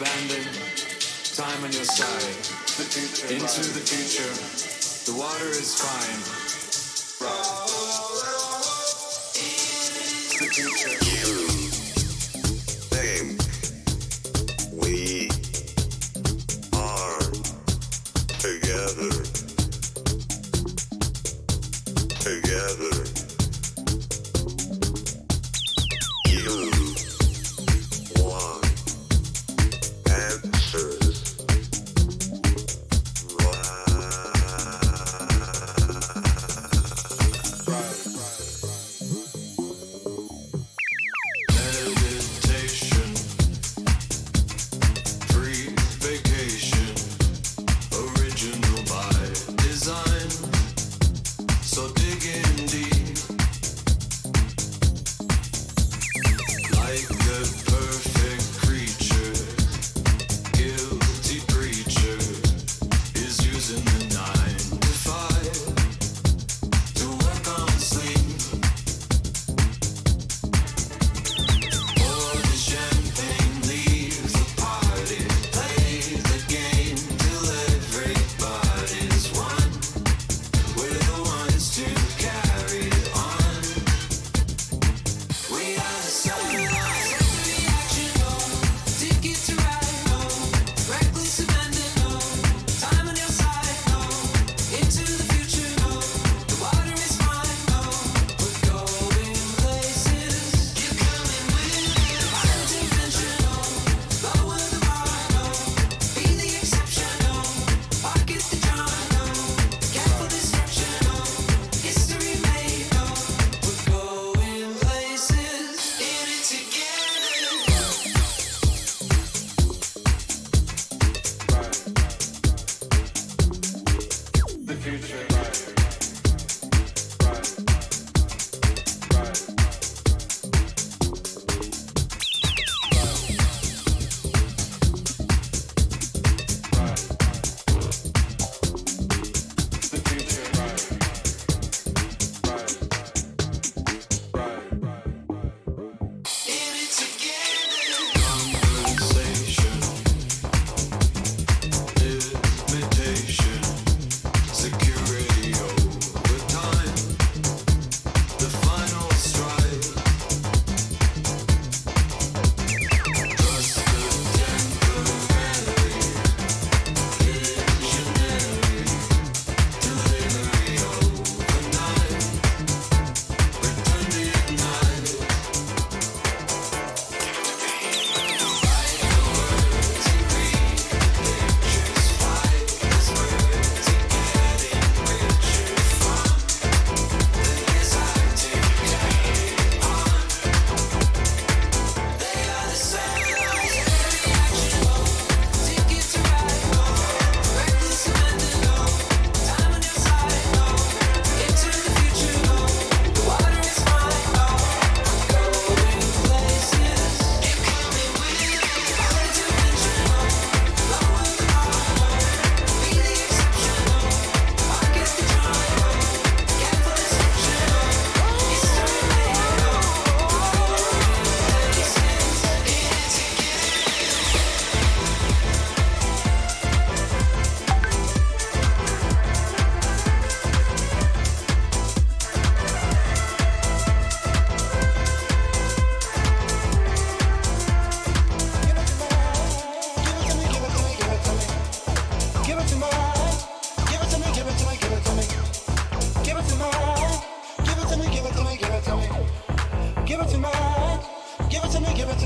abandoned, time on your side. Into the future, the water is fine. The future. You think we are together.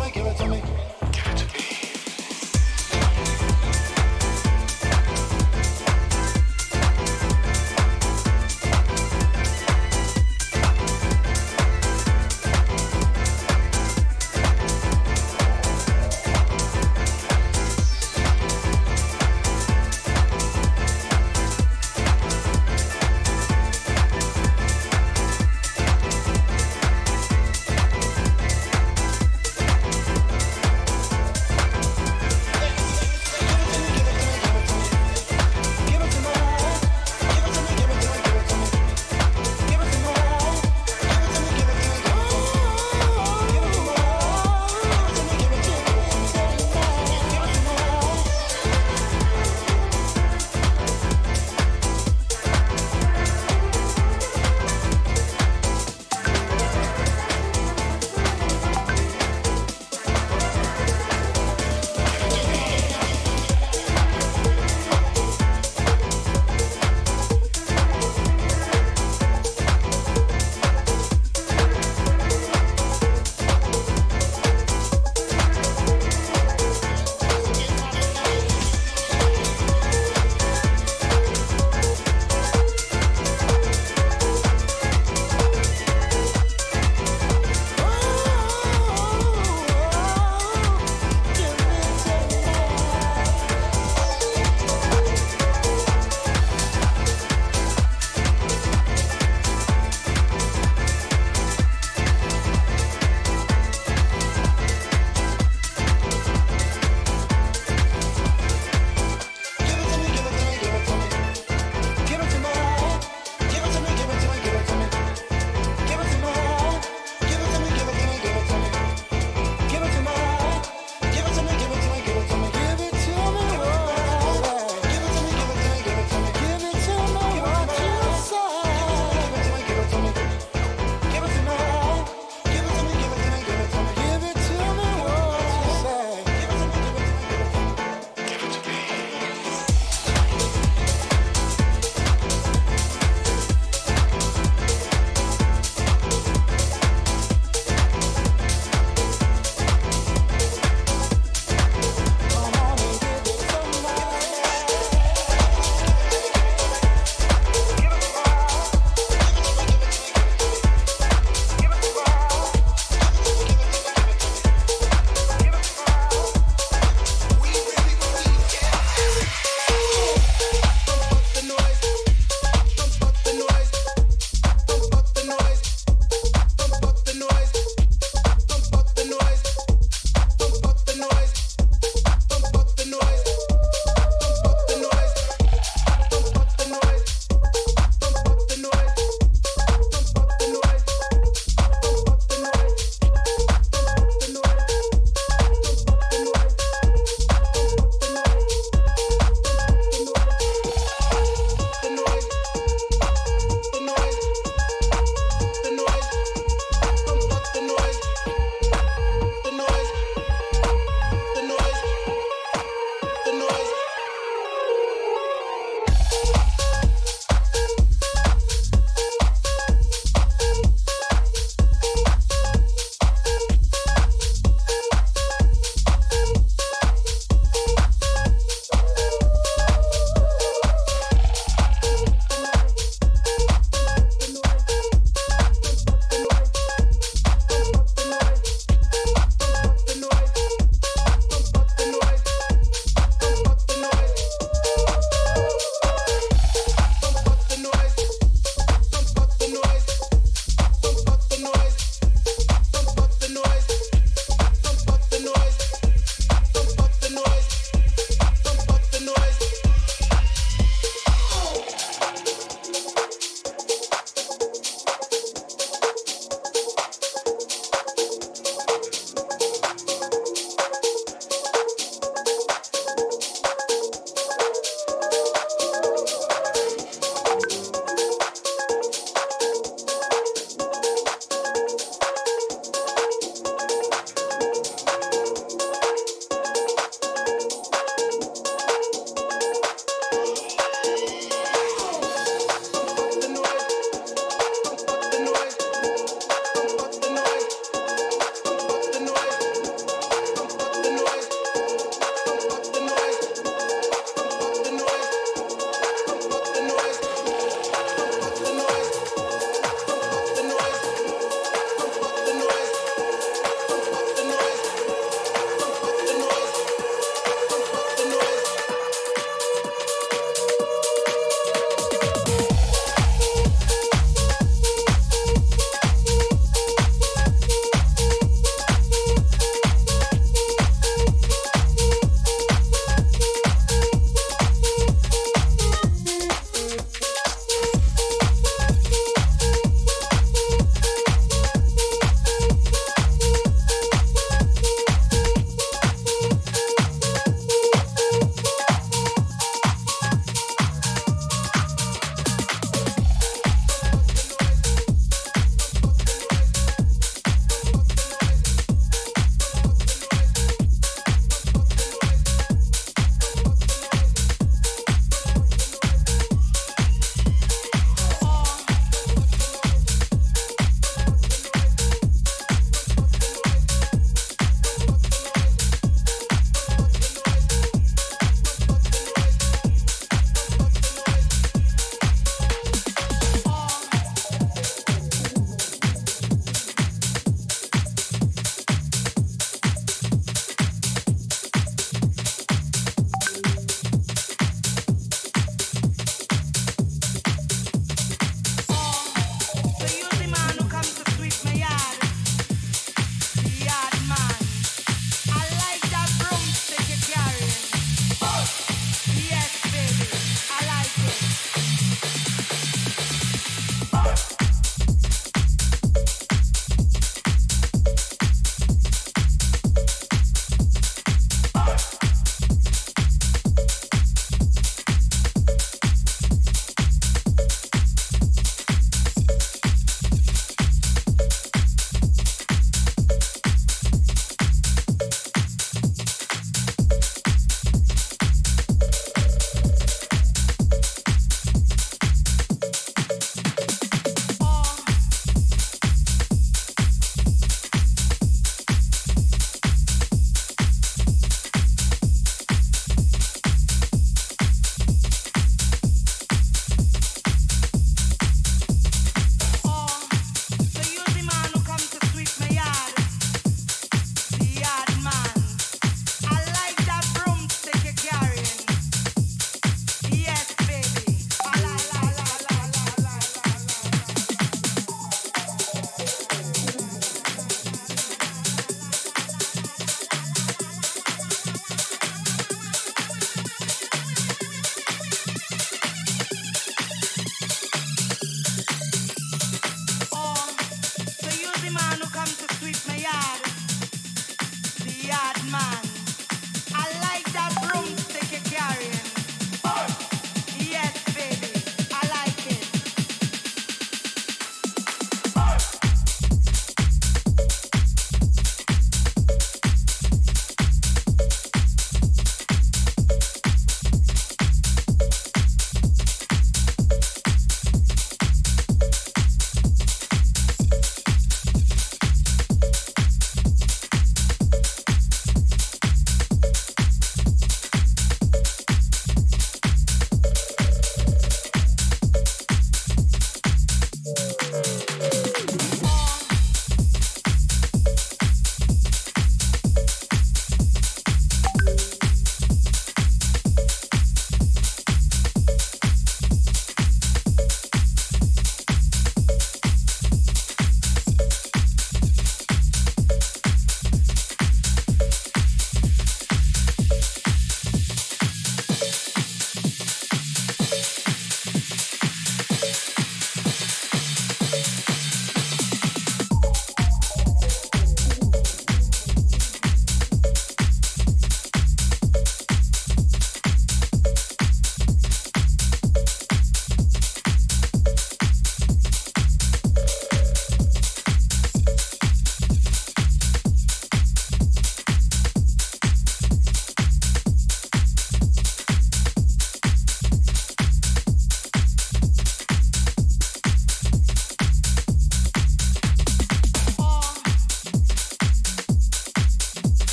me, give it to me.